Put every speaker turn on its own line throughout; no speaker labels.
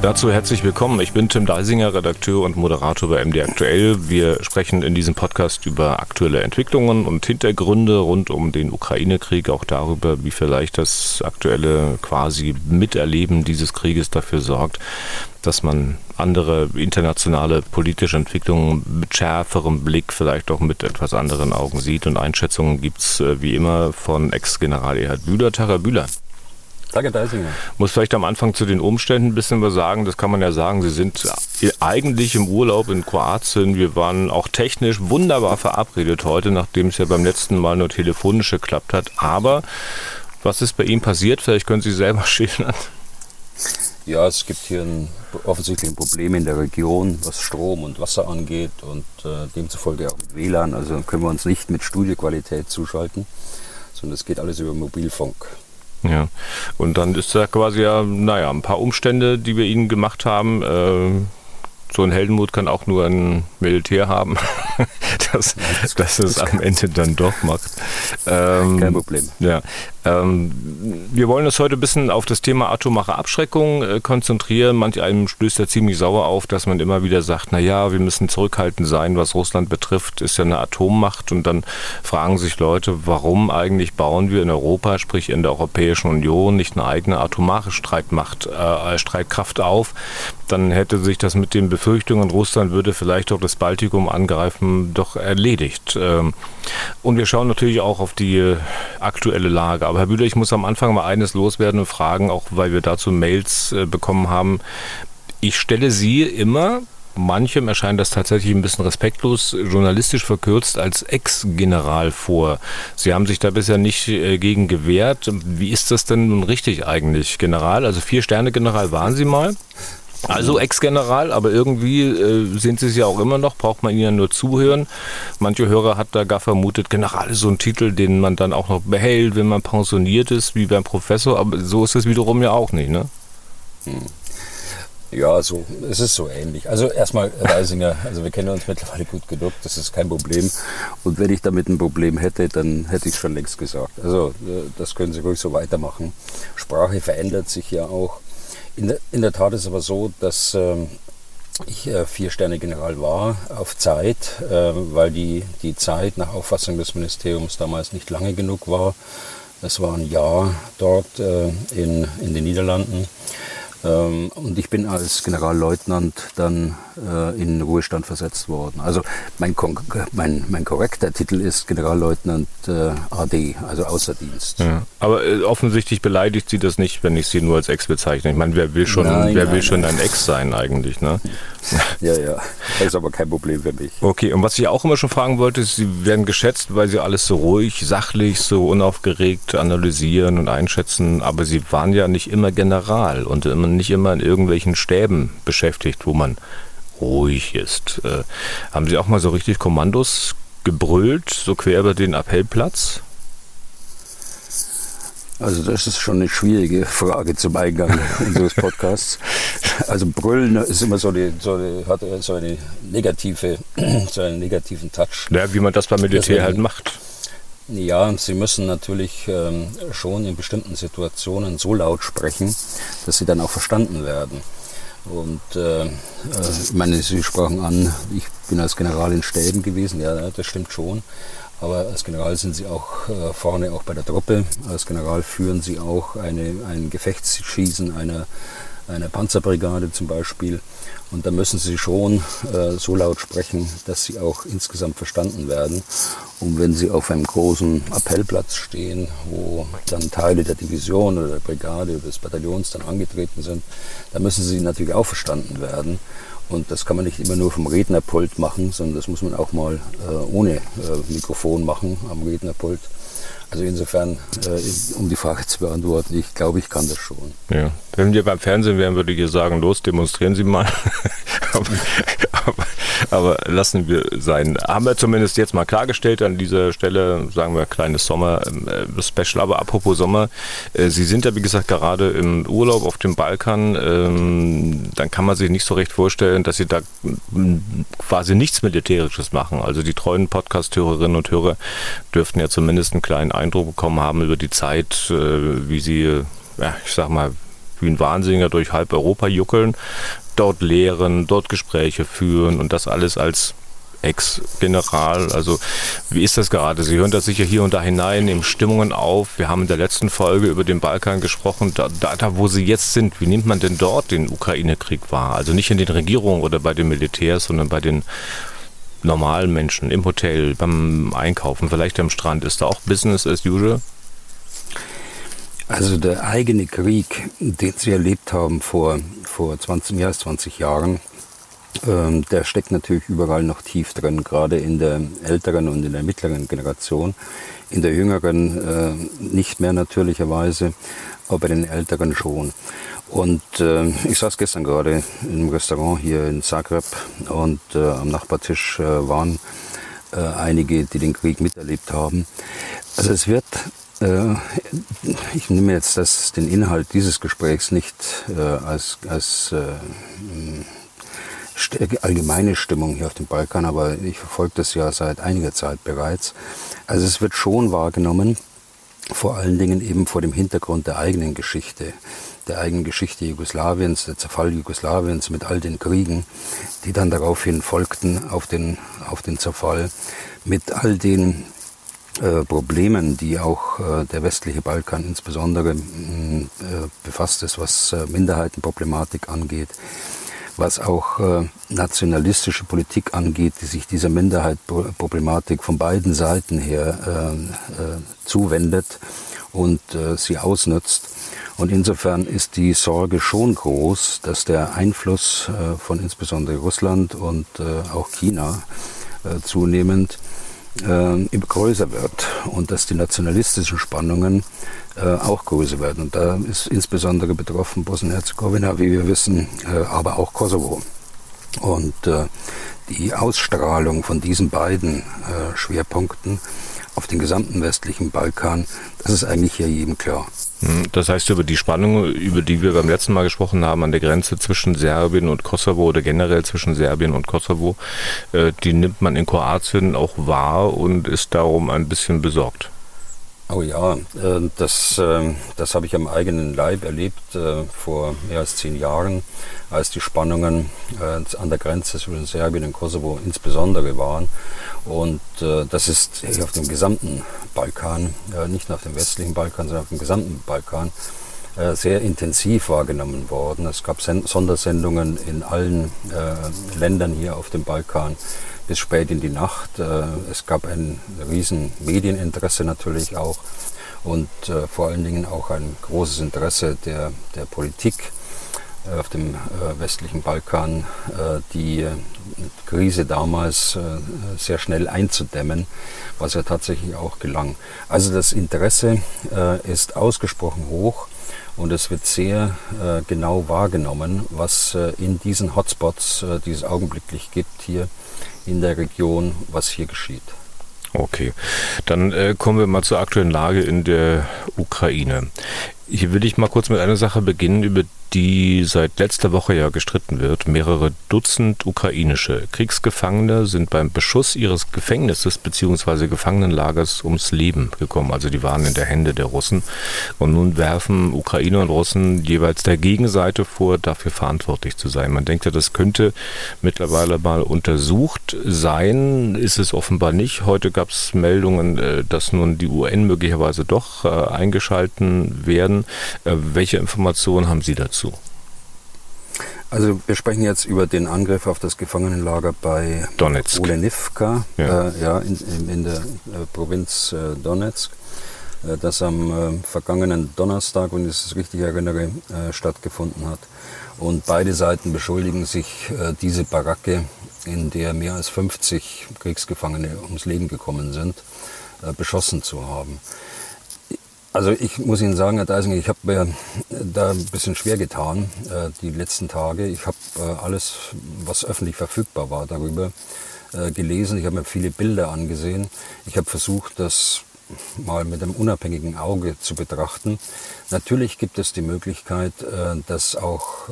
Dazu herzlich willkommen. Ich bin Tim Deisinger, Redakteur und Moderator bei MD Aktuell. Wir sprechen in diesem Podcast über aktuelle Entwicklungen und Hintergründe rund um den Ukraine-Krieg, auch darüber, wie vielleicht das aktuelle quasi Miterleben dieses Krieges dafür sorgt, dass man andere internationale politische Entwicklungen mit schärferem Blick, vielleicht auch mit etwas anderen Augen sieht. Und Einschätzungen gibt es äh, wie immer von Ex-General Erhard Bühler. Tara Bühler.
Danke, Deisinger.
Muss vielleicht am Anfang zu den Umständen ein bisschen was sagen. Das kann man ja sagen. Sie sind eigentlich im Urlaub in Kroatien. Wir waren auch technisch wunderbar verabredet heute, nachdem es ja beim letzten Mal nur telefonisch geklappt hat. Aber was ist bei Ihnen passiert? Vielleicht können Sie selber schildern.
Ja, es gibt hier ein, offensichtlich ein Problem in der Region, was Strom und Wasser angeht und äh, demzufolge auch mit WLAN. Also können wir uns nicht mit Studioqualität zuschalten, sondern es geht alles über Mobilfunk.
Ja, und dann ist da quasi ja, naja, ein paar Umstände, die wir ihnen gemacht haben. Äh, so ein Heldenmut kann auch nur ein Militär haben, dass, dass es am Ende dann doch macht.
Ähm, Kein Problem.
Ja, wir wollen uns heute ein bisschen auf das Thema atomare Abschreckung äh, konzentrieren. Manch einem stößt ja ziemlich sauer auf, dass man immer wieder sagt, na ja, wir müssen zurückhaltend sein, was Russland betrifft, ist ja eine Atommacht. Und dann fragen sich Leute, warum eigentlich bauen wir in Europa, sprich in der Europäischen Union, nicht eine eigene atomare Streitmacht, äh, Streitkraft auf? Dann hätte sich das mit den Befürchtungen, Russland würde vielleicht auch das Baltikum angreifen, doch erledigt. Ähm, und wir schauen natürlich auch auf die aktuelle Lage. Aber Herr Bühler, ich muss am Anfang mal eines loswerden und fragen, auch weil wir dazu Mails äh, bekommen haben. Ich stelle Sie immer, manchem erscheint das tatsächlich ein bisschen respektlos, journalistisch verkürzt als Ex-General vor. Sie haben sich da bisher nicht äh, gegen gewehrt. Wie ist das denn nun richtig eigentlich, General? Also Vier-Sterne-General waren Sie mal? Also Ex-General, aber irgendwie äh, sind sie es ja auch immer noch, braucht man ihnen ja nur zuhören. Manche Hörer hat da gar vermutet, General ist so ein Titel, den man dann auch noch behält, wenn man pensioniert ist, wie beim Professor, aber so ist es wiederum ja auch nicht, ne?
Hm. Ja, so, es ist so ähnlich. Also erstmal, Reisinger, also wir kennen uns mittlerweile gut genug, das ist kein Problem. Und wenn ich damit ein Problem hätte, dann hätte ich es schon längst gesagt. Also äh, das können Sie ruhig so weitermachen. Sprache verändert sich ja auch. In der, in der Tat ist es aber so, dass ähm, ich äh, Vier-Sterne-General war auf Zeit, äh, weil die, die Zeit nach Auffassung des Ministeriums damals nicht lange genug war. Es war ein Jahr dort äh, in, in den Niederlanden. Ähm, und ich bin als Generalleutnant dann äh, in Ruhestand versetzt worden. Also mein, mein, mein korrekter Titel ist Generalleutnant äh, AD, also Außerdienst. Ja,
aber äh, offensichtlich beleidigt Sie das nicht, wenn ich Sie nur als Ex bezeichne. Ich meine, wer will schon, nein, wer nein, will schon ein Ex sein eigentlich? Ne?
ja, ja, das ist aber kein Problem für mich.
Okay, und was ich auch immer schon fragen wollte, ist, Sie werden geschätzt, weil Sie alles so ruhig, sachlich, so unaufgeregt analysieren und einschätzen, aber Sie waren ja nicht immer General und nicht immer in irgendwelchen Stäben beschäftigt, wo man ruhig ist. Äh, haben Sie auch mal so richtig Kommandos gebrüllt, so quer über den Appellplatz?
Also das ist schon eine schwierige Frage zum Eingang unseres Podcasts. Also brüllen ist immer so eine, so eine hat so eine negative, so einen negativen Touch.
Ja, wie man das beim Militär Deswegen, halt macht.
Ja, sie müssen natürlich ähm, schon in bestimmten Situationen so laut sprechen, dass sie dann auch verstanden werden. Und äh, äh, ich meine, Sie sprachen an, ich bin als General in Stäben gewesen, ja, das stimmt schon. Aber als General sind Sie auch äh, vorne auch bei der Truppe. Als General führen Sie auch eine, ein Gefechtsschießen einer, einer Panzerbrigade zum Beispiel. Und da müssen Sie schon äh, so laut sprechen, dass Sie auch insgesamt verstanden werden. Und wenn Sie auf einem großen Appellplatz stehen, wo dann Teile der Division oder der Brigade oder des Bataillons dann angetreten sind, da müssen Sie natürlich auch verstanden werden. Und das kann man nicht immer nur vom Rednerpult machen, sondern das muss man auch mal äh, ohne äh, Mikrofon machen am Rednerpult. Also insofern, äh, um die Frage zu beantworten, ich glaube, ich kann das schon.
Ja. Wenn wir beim Fernsehen wären, würde ich sagen, los, demonstrieren Sie mal. aber lassen wir sein. Haben wir zumindest jetzt mal klargestellt an dieser Stelle, sagen wir kleines Sommer-Special. Aber apropos Sommer, äh, Sie sind ja wie gesagt gerade im Urlaub auf dem Balkan. Ähm, dann kann man sich nicht so recht vorstellen, dass Sie da quasi nichts Militärisches machen. Also die treuen Podcast-Hörerinnen und Hörer dürften ja zumindest einen kleinen Eindruck bekommen haben über die Zeit, äh, wie Sie, ja, ich sag mal, wie ein Wahnsinniger durch halb Europa juckeln, dort lehren, dort Gespräche führen und das alles als Ex-General. Also wie ist das gerade? Sie hören das sicher hier und da hinein, nehmen Stimmungen auf. Wir haben in der letzten Folge über den Balkan gesprochen. Da, da, da wo Sie jetzt sind, wie nimmt man denn dort den Ukraine-Krieg wahr? Also nicht in den Regierungen oder bei den Militärs, sondern bei den normalen Menschen im Hotel, beim Einkaufen, vielleicht am Strand. Ist da auch Business as usual?
Also der eigene Krieg, den Sie erlebt haben vor, vor 20, mehr als 20 Jahren, ähm, der steckt natürlich überall noch tief drin, gerade in der älteren und in der mittleren Generation. In der jüngeren äh, nicht mehr natürlicherweise, aber bei den älteren schon. Und äh, ich saß gestern gerade im Restaurant hier in Zagreb und äh, am Nachbartisch äh, waren äh, einige, die den Krieg miterlebt haben. Also es wird äh, ich nehme jetzt das, den Inhalt dieses Gesprächs nicht äh, als, als äh, allgemeine Stimmung hier auf dem Balkan, aber ich verfolge das ja seit einiger Zeit bereits. Also es wird schon wahrgenommen, vor allen Dingen eben vor dem Hintergrund der eigenen Geschichte, der eigenen Geschichte Jugoslawiens, der Zerfall Jugoslawiens mit all den Kriegen, die dann daraufhin folgten auf den, auf den Zerfall, mit all den äh, Problemen, die auch äh, der westliche Balkan insbesondere äh, befasst ist, was äh, Minderheitenproblematik angeht, was auch äh, nationalistische Politik angeht, die sich dieser Minderheitenproblematik von beiden Seiten her zuwendet und sie ausnutzt. Und insofern ist die Sorge schon groß, dass der Einfluss von insbesondere Russland und auch China zunehmend äh, größer wird und dass die nationalistischen Spannungen äh, auch größer werden. Und da ist insbesondere betroffen Bosnien-Herzegowina, wie wir wissen, äh, aber auch Kosovo. Und äh, die Ausstrahlung von diesen beiden äh, Schwerpunkten auf den gesamten westlichen Balkan, das ist eigentlich hier jedem klar.
Hm, das heißt, über die Spannung, über die wir beim letzten Mal gesprochen haben, an der Grenze zwischen Serbien und Kosovo oder generell zwischen Serbien und Kosovo, äh, die nimmt man in Kroatien auch wahr und ist darum ein bisschen besorgt.
Oh ja, äh, das, äh, das habe ich am eigenen Leib erlebt vor mehr als zehn Jahren, als die Spannungen an der Grenze zwischen Serbien und Kosovo insbesondere waren. Und äh, das ist auf dem gesamten Balkan, äh, nicht nur auf dem westlichen Balkan, sondern auf dem gesamten Balkan, äh, sehr intensiv wahrgenommen worden. Es gab Sen Sondersendungen in allen äh, Ländern hier auf dem Balkan bis spät in die Nacht. Äh, es gab ein riesen Medieninteresse natürlich auch und äh, vor allen Dingen auch ein großes Interesse der, der Politik äh, auf dem westlichen Balkan die Krise damals sehr schnell einzudämmen, was ja tatsächlich auch gelang. Also das Interesse ist ausgesprochen hoch und es wird sehr genau wahrgenommen, was in diesen Hotspots, die es augenblicklich gibt hier in der Region, was hier geschieht.
Okay, dann äh, kommen wir mal zur aktuellen Lage in der Ukraine. Hier will ich mal kurz mit einer Sache beginnen, über die seit letzter Woche ja gestritten wird. Mehrere Dutzend ukrainische Kriegsgefangene sind beim Beschuss ihres Gefängnisses bzw. Gefangenenlagers ums Leben gekommen. Also die waren in der Hände der Russen. Und nun werfen Ukrainer und Russen jeweils der Gegenseite vor, dafür verantwortlich zu sein. Man denkt ja, das könnte mittlerweile mal untersucht sein. Ist es offenbar nicht. Heute gab es Meldungen, äh, dass nun die UN möglicherweise doch äh, eingeschalten werden. Äh, welche Informationen haben Sie dazu? Dazu?
Also wir sprechen jetzt über den Angriff auf das Gefangenenlager bei Donetsk. Olenivka, ja. Äh, ja in, in, der äh, Provinz äh, Donetsk, äh, das am äh, vergangenen Donnerstag, wenn ich es richtig erinnere, äh, stattgefunden hat. Und beide Seiten beschuldigen sich, diese Baracke, in der mehr als 50 Kriegsgefangene ums Leben gekommen sind, beschossen zu haben Also ich muss Ihnen sagen, Herr Deisinger, ich habe mir da ein bisschen schwer getan äh, die letzten Tage. Ich habe äh, alles, was öffentlich verfügbar war, darüber äh, gelesen. Ich habe mir viele Bilder angesehen. Ich habe versucht, das mal mit einem unabhängigen Auge zu betrachten. Natürlich gibt es die Möglichkeit, dass auch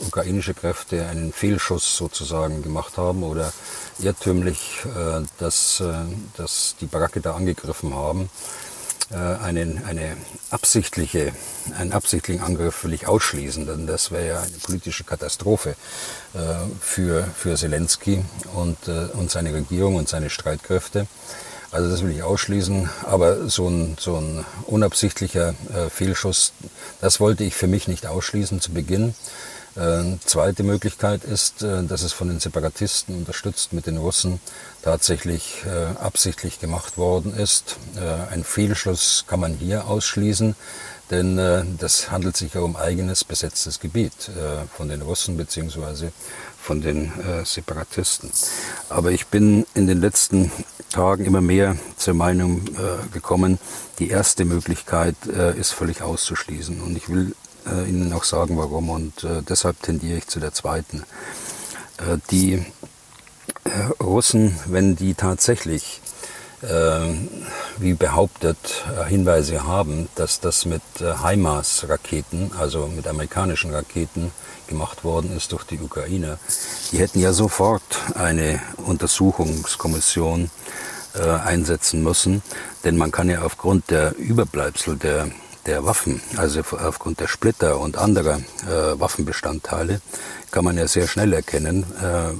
ukrainische Kräfte einen Fehlschuss sozusagen gemacht haben oder irrtümlich, dass, dass die Baracke da angegriffen haben. Einen, eine absichtliche, einen absichtlichen Angriff will ich ausschließen, denn das wäre ja eine politische Katastrophe für, für Zelensky und, und seine Regierung und seine Streitkräfte. Also das will ich ausschließen. Aber so ein, so ein unabsichtlicher äh, Fehlschuss, das wollte ich für mich nicht ausschließen zu Beginn. Äh, zweite Möglichkeit ist, äh, dass es von den Separatisten unterstützt mit den Russen tatsächlich äh, absichtlich gemacht worden ist. Äh, ein Fehlschluss kann man hier ausschließen, denn äh, das handelt sich ja um eigenes besetztes Gebiet von den Russen beziehungsweise von den Separatisten. Aber ich bin in den letzten Tagen immer mehr zur Meinung gekommen, die erste Möglichkeit ist völlig auszuschließen. Und ich will äh, Ihnen auch sagen, warum. Und äh, deshalb tendiere ich zu der zweiten. Äh, die äh, Russen, wenn die tatsächlich, äh, wie behauptet, äh, Hinweise haben, dass das mit HIMARS-Raketen, also mit amerikanischen Raketen, gemacht worden ist durch die Ukraine, die hätten ja sofort eine Untersuchungskommission einsetzen müssen, denn man kann ja aufgrund der Überbleibsel der der Waffen, also aufgrund der Splitter und anderer äh, Waffenbestandteile, kann man ja sehr schnell erkennen, äh,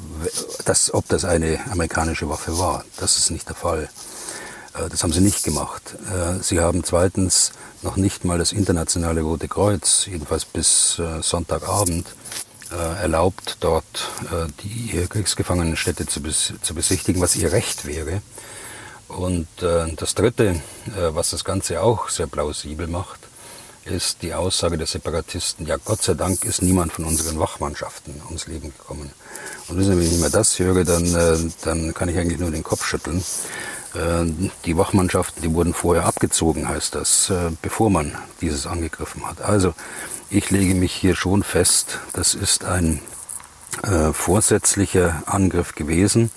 dass, ob das eine amerikanische Waffe war. Das ist nicht der Fall. Äh, das haben sie nicht gemacht. Äh, sie haben zweitens noch nicht mal das internationale Rote Kreuz, jedenfalls bis äh, Sonntagabend, äh, erlaubt, dort die Kriegsgefangenenstädte zu, bes zu besichtigen, was ihr Recht wäre. Und äh, das Dritte, äh, was das Ganze auch sehr plausibel macht, ist die Aussage der Separatisten, ja Gott sei Dank ist niemand von unseren Wachmannschaften ums Leben gekommen. Und wenn ich mir das höre, dann, äh, dann kann ich eigentlich nur den Kopf schütteln. Äh, die Wachmannschaften, die wurden vorher abgezogen, heißt das, äh, bevor man dieses angegriffen hat. Also ich lege mich hier schon fest, das ist ein äh, vorsätzlicher Angriff gewesen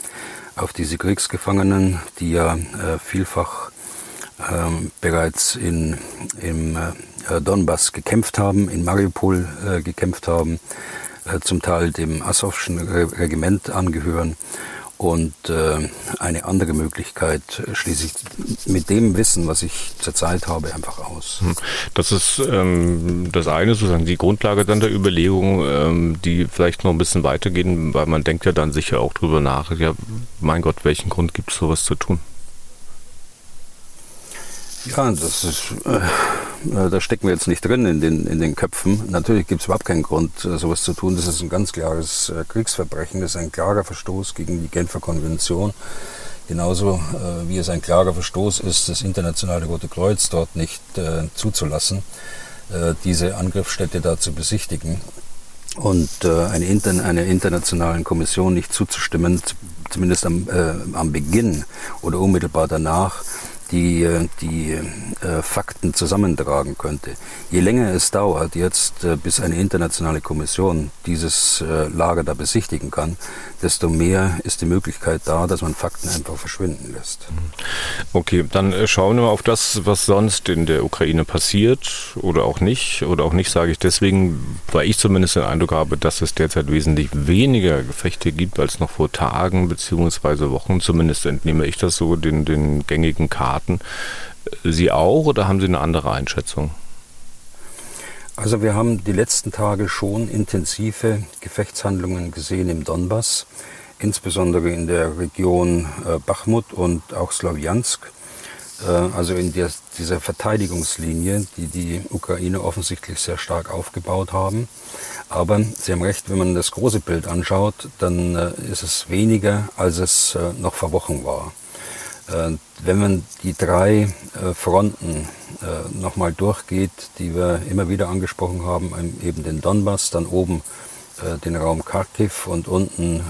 auf diese Kriegsgefangenen, die ja äh, vielfach ähm, bereits in, im äh, Donbass gekämpft haben, in Mariupol äh, gekämpft haben, äh, zum Teil dem Asowschen Regiment angehören und äh, eine andere Möglichkeit schließe ich mit dem Wissen, was ich zurzeit habe, einfach aus. Hm.
Das ist ähm, das eine, sozusagen die Grundlage dann der Überlegung, ähm, die vielleicht noch ein bisschen weitergehen, weil man denkt ja dann sicher auch drüber nach, ja, mein Gott, welchen Grund gibt es sowas zu tun?
Ja, das ist, äh, da stecken wir jetzt nicht drin in den, in den Köpfen. Natürlich gibt es überhaupt keinen Grund, äh, sowas zu tun. Das ist ein ganz klares äh, Kriegsverbrechen. Das ist ein klarer Verstoß gegen die Genfer Konvention. Genauso äh, wie es ein klarer Verstoß ist, das Internationale Rote Kreuz dort nicht äh, zuzulassen, äh, diese Angriffsstätte da zu besichtigen und eine, Inter einer internationalen Kommission nicht zuzustimmen, zumindest am, am Beginn oder unmittelbar danach, die äh, die äh, Fakten zusammentragen könnte. Je länger es dauert jetzt, äh, bis eine internationale Kommission dieses äh, Lager da besichtigen kann, desto mehr ist die Möglichkeit da, dass man Fakten einfach verschwinden lässt.
Okay, dann äh, schauen wir mal auf das, was sonst in der Ukraine passiert oder auch nicht. Oder auch nicht sage ich deswegen, weil ich zumindest den Eindruck habe, dass es derzeit wesentlich weniger Gefechte gibt als noch vor Tagen bzw. Wochen. Zumindest entnehme ich das so den, den gängigen Karten Staaten. Sie auch oder haben Sie eine andere Einschätzung?
Also wir haben die letzten Tage schon intensive Gefechtshandlungen gesehen im Donbass, insbesondere in der Region äh, Bachmut und auch Slawjansk. Äh, also in der, dieser Verteidigungslinie, die die Ukraine offensichtlich sehr stark aufgebaut haben. Aber Sie haben recht, wenn man das große Bild anschaut, dann äh, ist es weniger, als es noch vor Wochen war. Äh, wenn man die drei äh, Fronten äh, nochmal durchgeht, die wir immer wieder angesprochen haben, eben den Donbass, dann oben den Raum Kharkiv und unten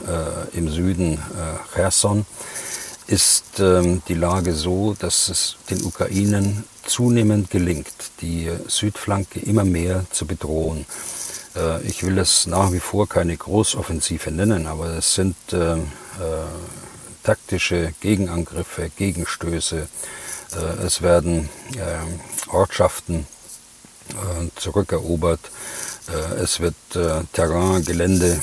im Süden Cherson, ist ähm, die Lage so, dass es den Ukrainern zunehmend gelingt, die Südflanke immer mehr zu bedrohen. Ich will es nach wie vor keine Großoffensive nennen, aber es sind taktische Gegenangriffe, Gegenstöße. Äh, es werden äh, Ortschaften äh, zurückerobert. Es wird Terrain, Gelände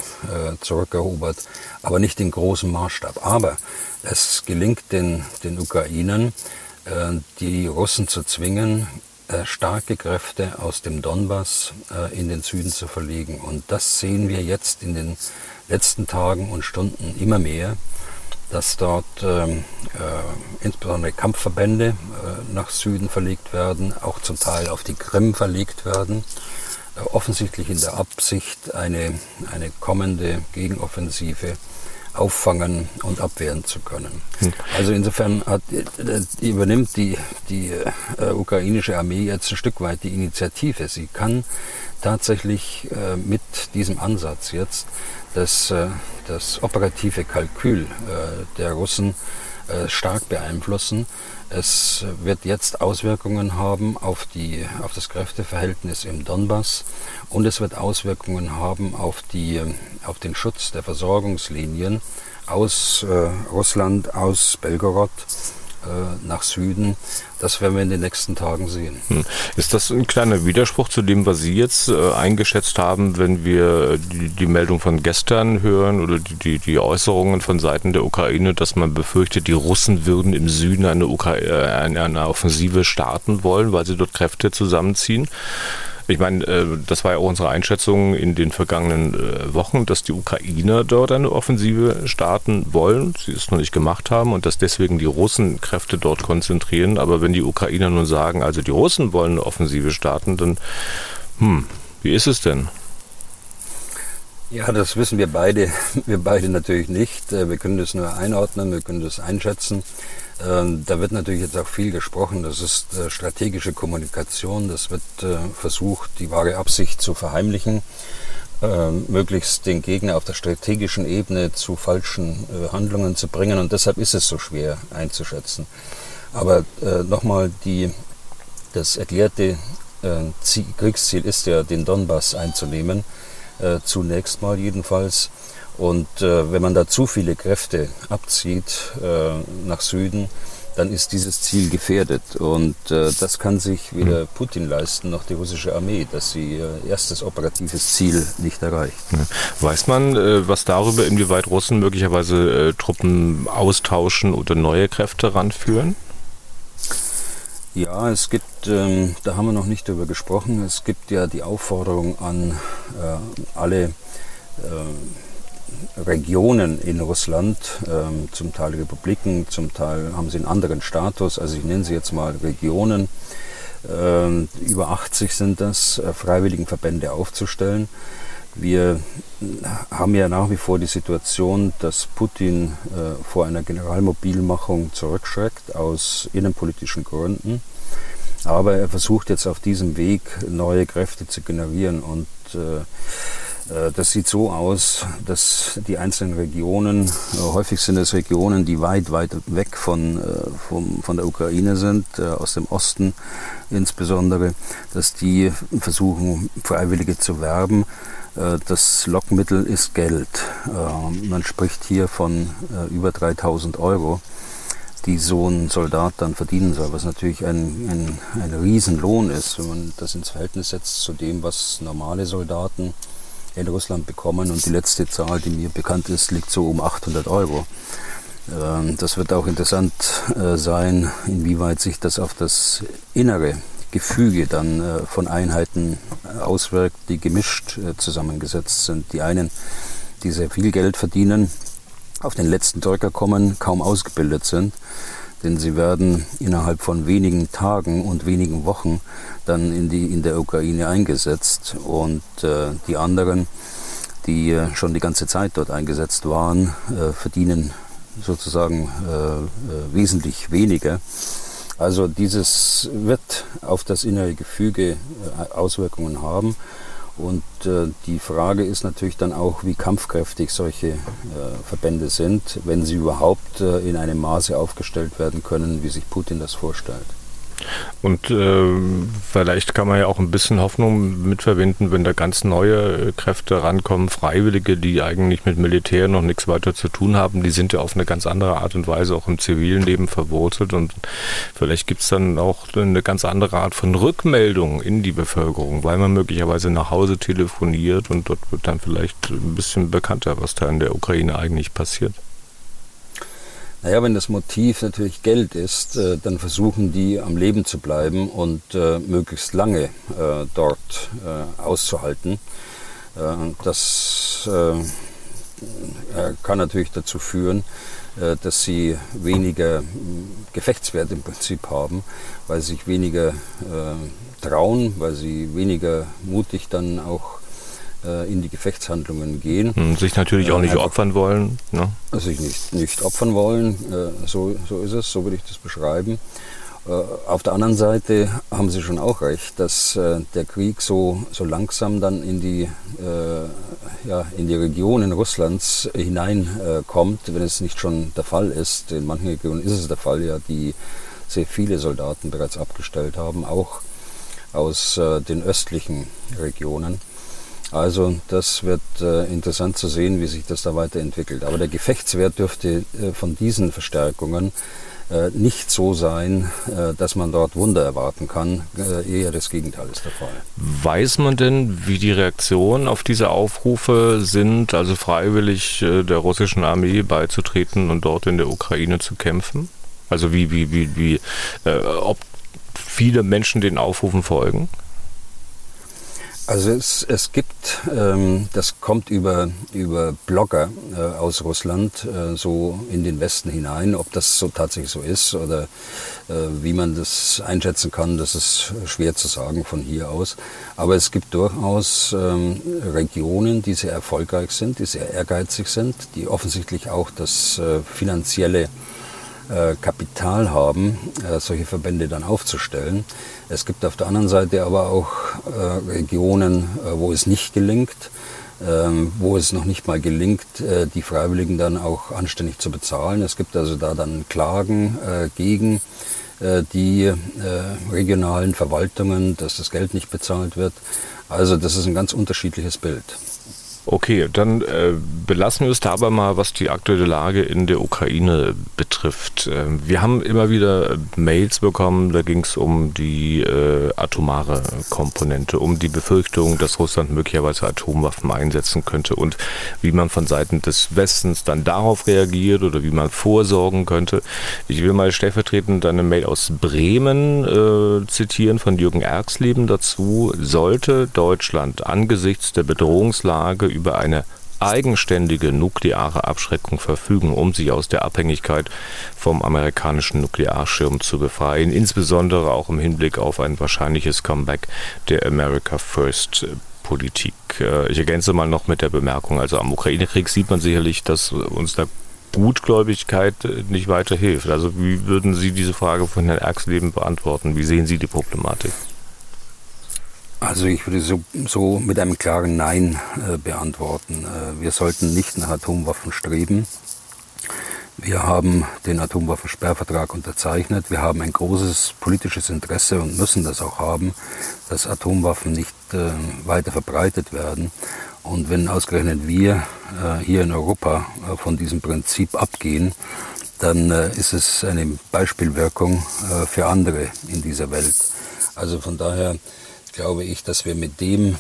zurückerobert, aber nicht in großem Maßstab. Aber es gelingt den, den Ukrainern, die Russen zu zwingen, starke Kräfte aus dem Donbass in den Süden zu verlegen. Und das sehen wir jetzt in den letzten Tagen und Stunden immer mehr dass dort ähm, äh, insbesondere Kampfverbände äh, nach Süden verlegt werden, auch zum Teil auf die Krim verlegt werden, äh, offensichtlich in der Absicht, eine, eine kommende Gegenoffensive auffangen und abwehren zu können. Hm. Also insofern hat, äh, übernimmt die, die äh, ukrainische Armee jetzt ein Stück weit die Initiative. Sie kann tatsächlich äh, mit diesem Ansatz jetzt das, äh, das operative Kalkül äh, der Russen äh, stark beeinflussen. Es wird jetzt Auswirkungen haben auf, die, auf das Kräfteverhältnis im Donbass und es wird Auswirkungen haben auf, die, auf den Schutz der Versorgungslinien aus äh, Russland, aus Belgorod nach Süden. Das werden wir in den nächsten Tagen sehen. Hm.
Ist das ein kleiner Widerspruch zu dem, was Sie jetzt äh, eingeschätzt haben, wenn wir die, die, Meldung von gestern hören oder die, die, die, Äußerungen von Seiten der Ukraine, dass man befürchtet, die Russen würden im Süden eine, Ukra äh, eine, eine Offensive starten wollen, weil sie dort Kräfte zusammenziehen? Ich meine, äh, das war ja auch unsere Einschätzung in den vergangenen äh, Wochen, dass die Ukrainer dort eine Offensive starten wollen, sie es noch nicht gemacht haben und dass deswegen die Russen Kräfte dort konzentrieren. Aber wenn die Ukrainer nun sagen, also die Russen wollen eine Offensive starten, dann, hm, wie ist es denn?
Ja, das wissen wir beide, wir beide natürlich nicht. Äh, wir können das nur einordnen, wir können das einschätzen. Ähm, da wird natürlich jetzt auch viel gesprochen. Das ist äh, strategische Kommunikation. Das wird äh, versucht, die wahre Absicht zu verheimlichen, ähm, möglichst den Gegner auf der strategischen Ebene zu falschen äh, Handlungen zu bringen. Und deshalb ist es so schwer einzuschätzen. Aber nochmal, die, das erklärte Kriegsziel ist ja, den Donbass einzunehmen. Zunächst mal jedenfalls. Und äh, wenn man da zu viele Kräfte abzieht äh, nach Süden, dann ist dieses Ziel gefährdet. Und äh, das kann sich weder. Putin leisten noch die russische Armee, dass sie ihr erstes operatives Ziel nicht erreicht.
Weiß man äh, was darüber, inwieweit Russen möglicherweise äh, Truppen austauschen oder neue Kräfte ranführen?
Ja, es gibt, ähm, da haben wir noch nicht darüber gesprochen, es gibt ja die Aufforderung an äh, alle äh, Regionen in Russland, ähm, zum Teil Republiken, zum Teil haben sie einen anderen Status, also ich nenne sie jetzt mal Regionen, ähm, über 80 sind das, äh, Freiwilligenverbände aufzustellen. Wir haben ja nach wie vor die Situation, dass Putin äh, vor einer Generalmobilmachung zurückschreckt aus innenpolitischen Gründen. Aber er versucht jetzt auf diesem Weg neue Kräfte zu generieren und äh, das sieht so aus, dass die einzelnen Regionen, äh, häufig sind es Regionen, die weit, weit weg von, äh, von, von der Ukraine sind, aus dem Osten insbesondere, dass die versuchen, Freiwillige zu werben. Das Lockmittel ist Geld. Man spricht hier von über 3000 Euro, die so ein Soldat dann verdienen soll, was natürlich ein, ein, ein Riesenlohn ist, wenn man das ins Verhältnis setzt zu dem, was normale Soldaten in Russland bekommen und die letzte Zahl, die mir bekannt ist, liegt so um 800 Euro. Ähm, das wird auch interessant äh, sein, inwieweit sich das auf das innere Gefüge dann äh, von Einheiten auswirkt, die gemischt äh, zusammengesetzt sind. Die einen, die sehr viel Geld verdienen, auf den letzten Drücker kommen, kaum ausgebildet sind denn sie werden innerhalb von wenigen Tagen und wenigen Wochen dann in, die, in der Ukraine eingesetzt und äh, die anderen, die äh, schon die ganze Zeit dort eingesetzt waren, äh, verdienen sozusagen äh, äh, wesentlich weniger. Also dieses wird auf das innere Gefüge äh, Auswirkungen haben. Und die Frage ist natürlich dann auch, wie kampfkräftig solche Verbände sind, wenn sie überhaupt in einem Maße aufgestellt werden können, wie sich Putin das vorstellt.
Und äh, vielleicht kann man ja auch ein bisschen Hoffnung mitverbinden, wenn da ganz neue Kräfte rankommen, Freiwillige, die eigentlich mit Militär noch nichts weiter zu tun haben, die sind ja auf eine ganz andere Art und Weise auch im zivilen Leben verwurzelt und vielleicht gibt es dann auch eine ganz andere Art von Rückmeldung in die Bevölkerung, weil man möglicherweise nach Hause telefoniert und dort wird dann vielleicht ein bisschen bekannter, was da in der Ukraine eigentlich passiert.
Naja, wenn das Motiv natürlich Geld ist, äh, dann versuchen die am Leben zu bleiben und äh, möglichst lange äh, dort äh, auszuhalten. Äh, das äh, kann natürlich dazu führen, dass sie weniger Gefechtswert im Prinzip haben, weil sie sich weniger trauen, weil sie weniger mutig dann auch äh, in die Gefechtshandlungen gehen. Und
hm, sich natürlich auch nicht äh, opfern wollen.
Ne? Sich nicht, nicht opfern wollen, äh, so, so ist es, so würde ich das beschreiben. Auf der anderen Seite haben Sie schon auch recht, dass der Krieg so, so langsam dann in die, ja, in die Regionen Russlands hineinkommt, wenn es nicht schon der Fall ist. In manchen Regionen ist es der Fall, ja, die sehr viele Soldaten bereits abgestellt haben, auch aus den östlichen Regionen. Also das wird äh, interessant zu sehen, wie sich das da weiterentwickelt. Aber der Gefechtswert dürfte äh, von diesen Verstärkungen äh, nicht so sein, äh, dass man dort Wunder erwarten kann. Äh, eher das Gegenteil ist der Fall.
Weiß man denn, wie die Reaktionen auf diese Aufrufe sind, also freiwillig äh, der russischen Armee beizutreten und dort in der Ukraine zu kämpfen? Also wie, wie, wie, wie ob viele Menschen den Aufrufen folgen?
Also es, es gibt, ähm, das kommt über, über Blogger äh, aus Russland äh, so in den Westen hinein. Ob das so tatsächlich so ist oder äh, wie man das einschätzen kann, das ist schwer zu sagen von hier aus. Aber es gibt durchaus ähm, Regionen, die sehr erfolgreich sind, die sehr ehrgeizig sind, die offensichtlich auch das äh, finanzielle Kapital haben, äh, solche Verbände dann aufzustellen. Es gibt auf der anderen Seite aber auch äh, Regionen, wo es nicht gelingt, ähm, wo es noch nicht mal gelingt, die Freiwilligen dann auch anständig zu bezahlen. Es gibt also da dann Klagen gegen die regionalen Verwaltungen, dass das Geld nicht bezahlt wird. Also das ist ein ganz unterschiedliches Bild.
Okay, dann äh, belassen wir es dabei mal, was die aktuelle Lage in der Ukraine betrifft. Ähm, wir haben immer wieder Mails bekommen, da ging es um die äh, atomare Komponente, um die Befürchtung, dass Russland möglicherweise Atomwaffen einsetzen könnte und wie man von Seiten des Westens dann darauf reagiert oder wie man vorsorgen könnte. Ich will mal stellvertretend eine Mail aus Bremen äh, zitieren von Jürgen Erxleben dazu. Sollte Deutschland angesichts der Bedrohungslage über eine eigenständige nukleare Abschreckung verfügen, um sich aus der Abhängigkeit vom amerikanischen Nuklearschirm zu befreien, insbesondere auch im Hinblick auf ein wahrscheinliches Comeback der America First Politik. Äh, ich ergänze mal noch mit der Bemerkung, also am Ukraine-Krieg sieht man sicherlich, dass uns da Gutgläubigkeit nicht weiterhilft. Also wie würden Sie diese Frage von Herrn Erxleben beantworten? Wie sehen Sie die Problematik?
Also ich würde so, so mit einem klaren Nein äh, beantworten. Äh, wir sollten nicht nach Atomwaffen streben. Wir haben den Atomwaffensperrvertrag unterzeichnet. Wir haben ein großes politisches Interesse und müssen das auch haben, dass Atomwaffen nicht äh, weiter verbreitet werden. Und wenn ausgerechnet wir äh, hier in Europa äh, von diesem Prinzip abgehen, dann äh, ist es eine Beispielwirkung für andere in dieser Welt. Also von daher glaube ich, dass wir mit dem,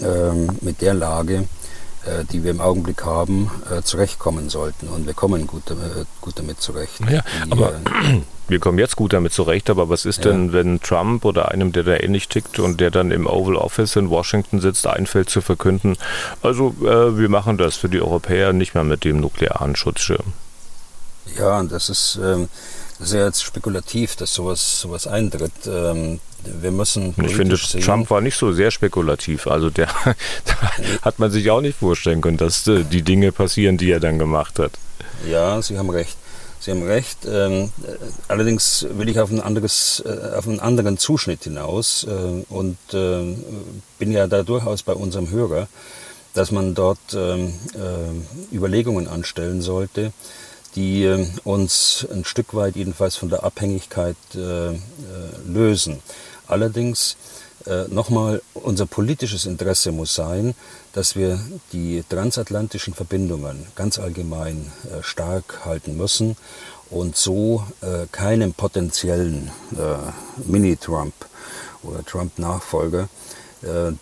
ähm, mit der Lage, äh, die wir im Augenblick haben, äh, zurechtkommen sollten. Und wir kommen gut, äh, gut damit zurecht.
Ja, die, aber äh, wir kommen jetzt gut damit zurecht, aber was ist ja. denn, wenn Trump oder einem, der da ähnlich tickt und der dann im Oval Office in Washington sitzt, einfällt zu verkünden, also äh, wir machen das für die Europäer nicht mehr mit dem nuklearen Schutzschirm?
Ja, das ist... Ähm, das ist ja jetzt spekulativ, dass sowas, sowas eintritt. Ähm, wir müssen.
Ich finde, sehen. Trump war nicht so sehr spekulativ. Also der hat man sich auch nicht vorstellen können, dass äh, die Dinge passieren, die er dann gemacht hat.
Ja, Sie haben recht. Sie haben recht. Ähm, allerdings will ich auf, ein anderes, äh, auf einen anderen Zuschnitt hinaus äh, und äh, bin ja da durchaus bei unserem Hörer, dass man dort ähm, äh, Überlegungen anstellen sollte, die äh, uns ein Stück weit jedenfalls von der Abhängigkeit äh, lösen. Allerdings äh, nochmal, unser politisches Interesse muss sein, dass wir die transatlantischen Verbindungen ganz allgemein äh, stark halten müssen und so äh, keinem potenziellen äh, Mini-Trump oder Trump-Nachfolger äh,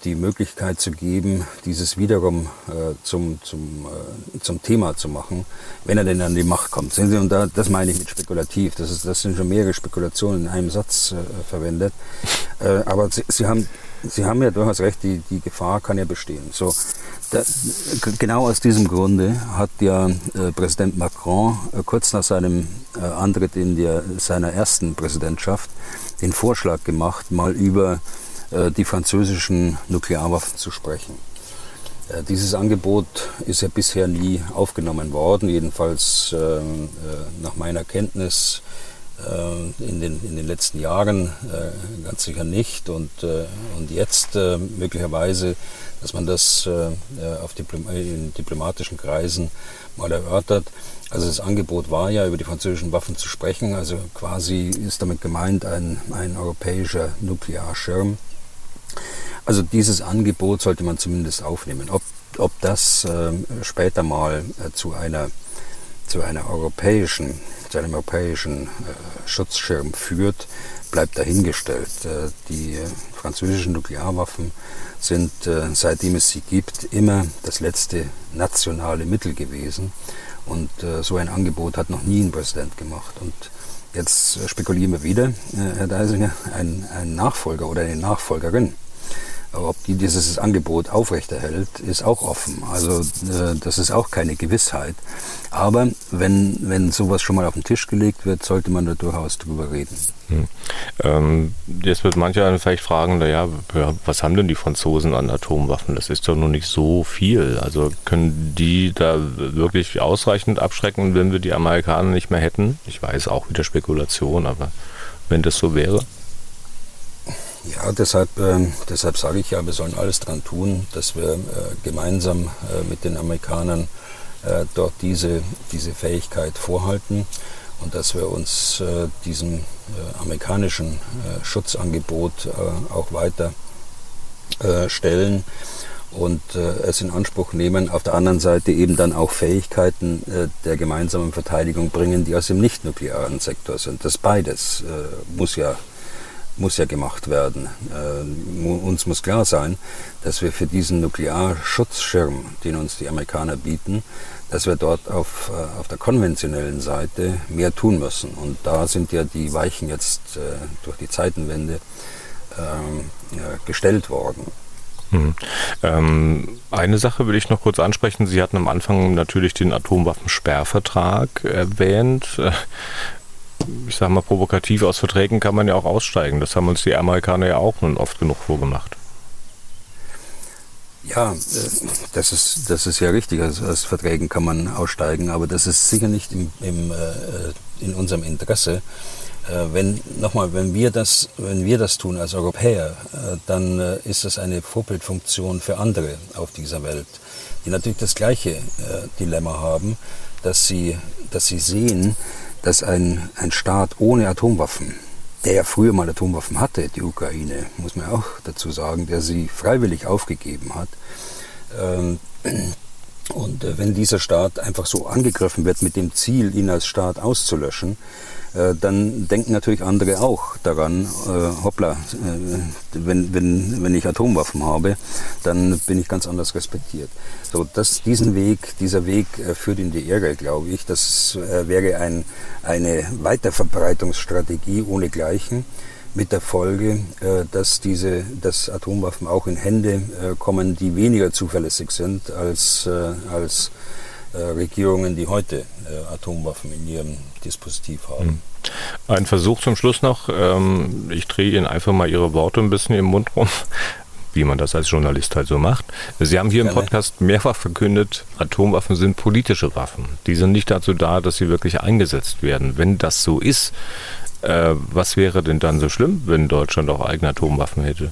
die Möglichkeit zu geben, dieses wiederum äh, zum, zum, äh, zum Thema zu machen, wenn er denn an die Macht kommt. Sehen Sie, und da, das meine ich mit spekulativ. Das, ist, das sind schon mehrere Spekulationen in einem Satz äh, verwendet. Äh, aber Sie, Sie, haben, Sie haben ja durchaus recht, die, die Gefahr kann ja bestehen. So, da, genau aus diesem Grunde hat ja äh, Präsident Macron kurz nach seinem Antritt in der, seiner ersten Präsidentschaft den Vorschlag gemacht, mal über äh, die französischen Nuklearwaffen zu sprechen. Äh, dieses Angebot ist ja bisher nie aufgenommen worden, jedenfalls ähm, äh, nach meiner Kenntnis in den, in den letzten Jahren ganz sicher nicht. Und, und jetzt möglicherweise, dass man das auf Diplom in diplomatischen Kreisen mal erörtert. Also das Angebot war ja, über die französischen Waffen zu sprechen. Also quasi ist damit gemeint ein, ein europäischer Nuklearschirm. Also dieses Angebot sollte man zumindest aufnehmen. Ob, ob das äh, später mal äh, zu einer zu einer europäischen, zu einem europäischen äh, Schutzschirm führt, bleibt dahingestellt. Äh, die französischen Nuklearwaffen sind, äh, seitdem es sie gibt, immer das letzte nationale Mittel gewesen. Und äh, so ein Angebot hat noch nie ein Präsident gemacht. Und jetzt spekulieren wir wieder, Herr Deisinger, ein, ein Nachfolger oder eine Nachfolgerin ob die dieses Angebot aufrechterhält, ist auch offen. Also äh, das ist auch keine Gewissheit. Aber wenn, wenn sowas schon mal auf den Tisch gelegt wird, sollte man da durchaus drüber reden. Hm.
Ähm, jetzt wird mancher vielleicht fragen, naja, was haben denn die Franzosen an Atomwaffen? Das ist doch noch nicht so viel. Also können die da wirklich ausreichend abschrecken, wenn wir die Amerikaner nicht mehr hätten? Ich weiß auch wieder Spekulation, aber wenn das so wäre?
Ja, deshalb, äh, deshalb sage ich ja, wir sollen alles dran tun, dass wir äh, gemeinsam äh, mit den Amerikanern äh, dort diese, diese Fähigkeit vorhalten und dass wir uns äh, diesem äh, amerikanischen Schutzangebot auch weiter stellen und es in Anspruch nehmen, auf der anderen Seite eben dann auch Fähigkeiten der gemeinsamen Verteidigung bringen, die aus dem nicht-nuklearen Sektor sind. Das beides muss ja muss ja gemacht werden. Äh, uns muss klar sein, dass wir für diesen Nuklearschutzschirm, den uns die Amerikaner bieten, dass wir dort auf, äh, auf der konventionellen Seite mehr tun müssen. Und da sind ja die Weichen jetzt äh, durch die Zeitenwende ähm, gestellt worden.
Mhm. Ähm, eine Sache will ich noch kurz ansprechen. Sie hatten am Anfang natürlich den Atomwaffensperrvertrag erwähnt ich sage mal, provokativ aus Verträgen kann man ja auch aussteigen. Das haben uns die Amerikaner ja auch nun oft genug vorgemacht.
Ja, äh, das ist, das ist ja richtig. Also aus Verträgen kann man aussteigen, aber das ist sicher nicht im, im, äh, in unserem Interesse. Äh, wenn, nochmal, wenn wir das, wenn wir das tun als Europäer, dann ist das eine Vorbildfunktion für andere auf dieser Welt, die natürlich das gleiche Dilemma haben, dass sie, dass sie sehen, dass ein, ein Staat ohne Atomwaffen, der ja früher mal Atomwaffen hatte, die Ukraine, muss man auch dazu sagen, der sie freiwillig aufgegeben hat, ähm, und äh, wenn dieser Staat einfach so angegriffen wird mit dem Ziel, ihn als Staat auszulöschen, dann denken natürlich andere auch daran, äh, hoppla, äh, wenn, wenn, wenn ich Atomwaffen habe, dann bin ich ganz anders respektiert. So, das, diesen Weg, dieser Weg äh, führt in die Irre, glaube ich. Das äh, wäre ein, eine Weiterverbreitungsstrategie ohnegleichen mit der Folge, äh, dass diese, dass Atomwaffen auch in Hände äh, kommen, die weniger zuverlässig sind als, äh, als Regierungen, die heute Atomwaffen in ihrem Dispositiv haben. Hm.
Ein Versuch zum Schluss noch. Ähm, ich drehe Ihnen einfach mal Ihre Worte ein bisschen im Mund rum. wie man das als Journalist halt so macht. Sie haben hier im Podcast mehrfach verkündet, Atomwaffen sind politische Waffen. Die sind nicht dazu da, dass sie wirklich eingesetzt werden. Wenn das so ist, äh, was wäre denn dann so schlimm, wenn Deutschland auch eigene Atomwaffen hätte?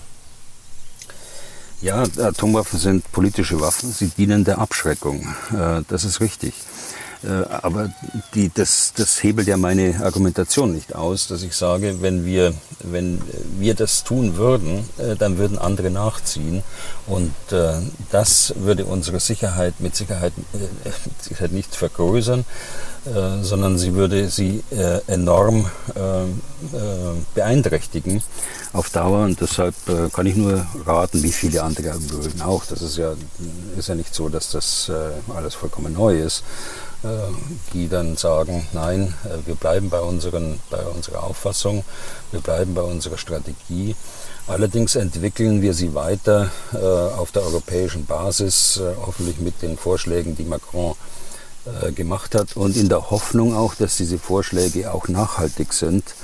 Ja, Atomwaffen sind politische Waffen. Sie dienen der Abschreckung. Äh, das ist richtig. Äh, aber die, das, das hebelt ja meine Argumentation nicht aus, dass ich sage, wenn wir, wenn wir das tun würden, äh, dann würden andere nachziehen. Und äh, das würde unsere Sicherheit mit Sicherheit, Sicherheit nicht vergrößern, sondern sie würde sie enorm beeinträchtigen auf Dauer. Und deshalb kann ich nur raten, wie viele andere würden auch. Das ist ja, ist ja nicht so, dass das alles vollkommen neu ist. Äh, die dann sagen, nein, äh, wir bleiben bei, unseren, bei unserer Auffassung, wir bleiben bei unserer Strategie. Allerdings entwickeln wir sie weiter äh, auf der europäischen Basis, hoffentlich mit den Vorschlägen, die Macron gemacht hat und in der Hoffnung auch, dass diese Vorschläge auch nachhaltig sind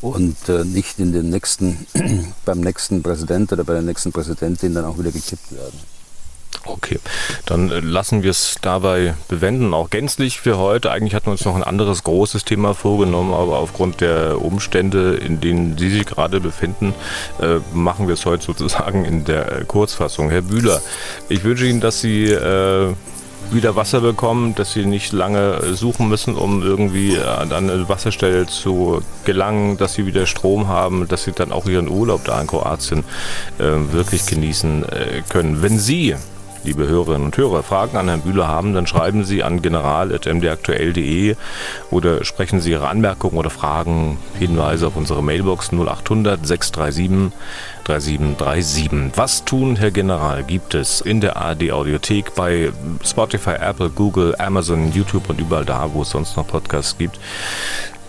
und nicht in den nächsten, beim nächsten Präsident oder bei der nächsten Präsidentin dann auch wieder gekippt werden.
Okay, dann äh, lassen wir es dabei bewenden, auch gänzlich für heute. Eigentlich hatten wir uns noch ein anderes großes Thema vorgenommen, aber aufgrund der Umstände, in denen Sie sich gerade befinden, äh, machen wir es heute sozusagen in der äh, Kurzfassung. Herr Bühler, ich wünsche Ihnen, dass Sie äh, wieder Wasser bekommen, dass sie nicht lange suchen müssen, um irgendwie an eine Wasserstelle zu gelangen, dass sie wieder Strom haben, dass sie dann auch ihren Urlaub da in Kroatien äh, wirklich genießen äh, können. Wenn Sie liebe Hörerinnen und Hörer, Fragen an Herrn Bühler haben, dann schreiben Sie an general.mdaktuell.de oder sprechen Sie Ihre Anmerkungen oder Fragen, Hinweise auf unsere Mailbox 0800 637 3737. Was tun, Herr General, gibt es in der ARD Audiothek bei Spotify, Apple, Google, Amazon, YouTube und überall da, wo es sonst noch Podcasts gibt.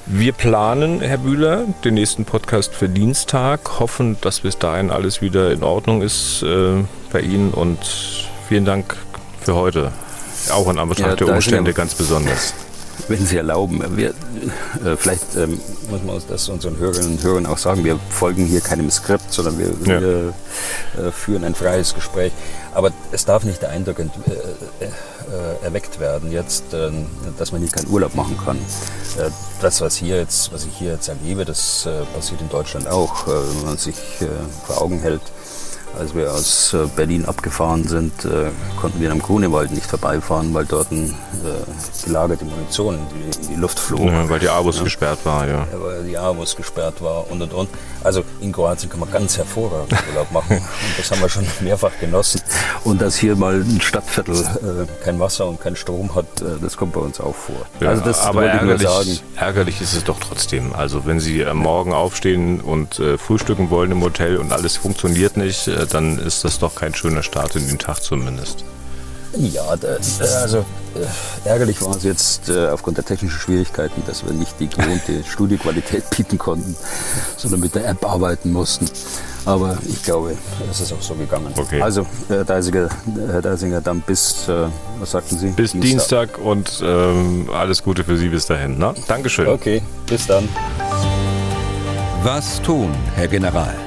Wir planen, Herr Bühler, den nächsten Podcast für Dienstag, hoffen, dass bis dahin alles wieder in Ordnung ist äh, bei Ihnen und vielen Dank für heute. Auch in Anbetracht ja, der Umstände ganz besonders.
Wenn Sie erlauben, wir, äh, vielleicht ähm, muss man das unseren Hörerinnen und Hörern auch sagen, wir folgen hier keinem Skript, sondern wir, ja. wir äh, führen ein freies Gespräch. Aber es darf nicht der Eindruck ent, äh, äh erweckt werden jetzt, ähm, dass man hier keinen Urlaub machen kann. Äh, das, was, hier jetzt, was ich hier jetzt erlebe, das äh, passiert in Deutschland auch, wenn man sich vor Augen hält als wir aus äh, Berlin abgefahren sind, äh, konnten wir am Grunewald nicht vorbeifahren, weil dort ein, äh, gelagerte Munition in die, in die Luft flog.
Ja, weil die Abus ja. gesperrt war, ja.
Weil die Abus gesperrt war und und und. Also in Kroatien kann man ganz hervorragend Urlaub machen und das haben wir schon mehrfach genossen. Und dass hier mal ein Stadtviertel äh, kein Wasser und kein Strom hat, das kommt bei uns auch vor.
Ja, also das aber ärgerlich, ärgerlich ist es doch trotzdem. Also wenn Sie morgen aufstehen und frühstücken wollen im Hotel und alles funktioniert nicht, dann ist das doch kein schöner Start in den Tag zumindest.
Ja, also äh, ärgerlich war es jetzt äh, aufgrund der technischen Schwierigkeiten, dass wir nicht die gewohnte Studioqualität bieten konnten, sondern mit der App arbeiten mussten. Aber ich glaube, es ist auch so gegangen.
Okay.
Also, Herr Deisinger, Herr Deisinger, dann bis, äh, was sagten Sie?
Bis Dienstag, Dienstag und ähm, alles Gute für Sie bis dahin. Ne? Dankeschön.
Okay, bis dann.
Was tun, Herr General?